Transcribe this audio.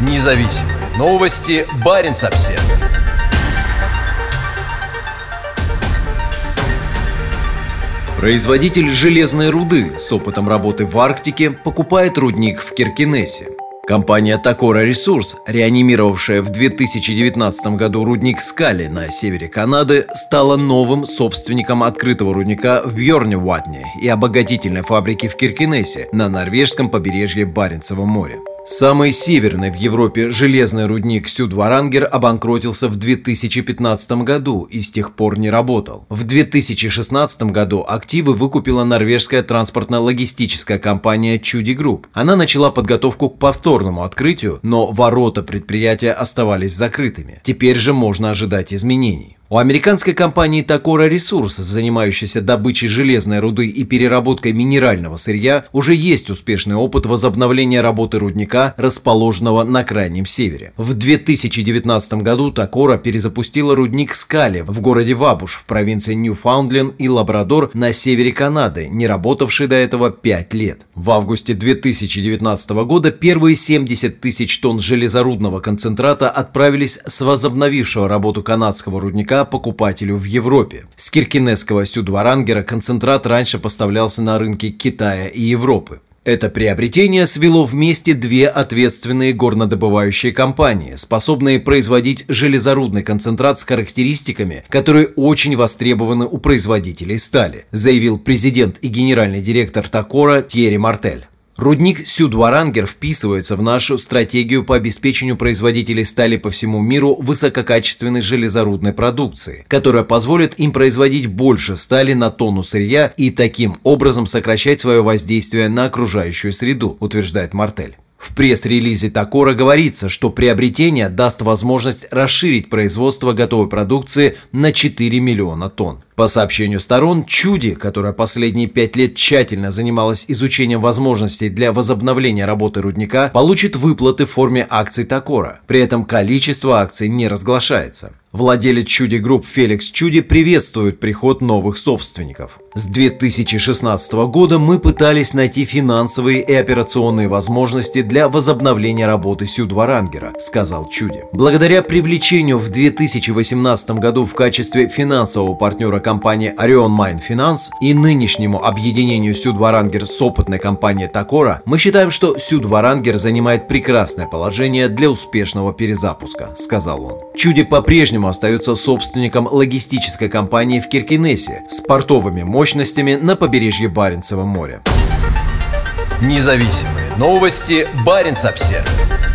Независимые новости. Барин обсерва Производитель железной руды с опытом работы в Арктике покупает рудник в Киркинессе. Компания Takora Resource, реанимировавшая в 2019 году рудник Скали на севере Канады, стала новым собственником открытого рудника в Бьорневатне и обогатительной фабрики в Киркинессе на норвежском побережье Баренцева моря. Самый северный в Европе железный рудник Сюдварангер обанкротился в 2015 году и с тех пор не работал. В 2016 году активы выкупила норвежская транспортно-логистическая компания Tschudi Group. Она начала подготовку к повторному открытию, но ворота предприятия оставались закрытыми. Теперь же можно ожидать изменений. У американской компании Tacora Resources, занимающейся добычей железной руды и переработкой минерального сырья, уже есть успешный опыт возобновления работы рудника, расположенного на крайнем севере. В 2019 году Tacora перезапустила рудник Scully в городе Вабуш в провинции Ньюфаундленд и Лабрадор на севере Канады, не работавший до этого 5 лет. В августе 2019 года первые 70 тысяч тонн железорудного концентрата отправились с возобновившего работу канадского рудника покупателю в Европе. С киркинесского сюдварангера концентрат раньше поставлялся на рынки Китая и Европы. Это приобретение свело вместе две ответственные горнодобывающие компании, способные производить железорудный концентрат с характеристиками, которые очень востребованы у производителей стали, заявил президент и генеральный директор Такора Тьерри Мартель. Рудник Сюдварангер вписывается в нашу стратегию по обеспечению производителей стали по всему миру высококачественной железорудной продукции, которая позволит им производить больше стали на тонну сырья и таким образом сокращать свое воздействие на окружающую среду, утверждает Мартель. В пресс-релизе Такора говорится, что приобретение даст возможность расширить производство готовой продукции на 4 миллиона тонн. По сообщению сторон, Чуди, которая последние пять лет тщательно занималась изучением возможностей для возобновления работы рудника, получит выплаты в форме акций Такора. При этом количество акций не разглашается. Владелец Чуди Групп Феликс Чуди приветствует приход новых собственников. С 2016 года мы пытались найти финансовые и операционные возможности для возобновления работы Сюдварангера, сказал Чуди. Благодаря привлечению в 2018 году в качестве финансового партнера компании Orion Mine Finance и нынешнему объединению Сюдварангер с опытной компанией Такора, мы считаем, что Сюдварангер занимает прекрасное положение для успешного перезапуска, сказал он. Чуди по-прежнему остается собственником логистической компании в Киркинессе с портовыми мощностями на побережье Баренцева моря. Независимые новости. Баренц-Обсервис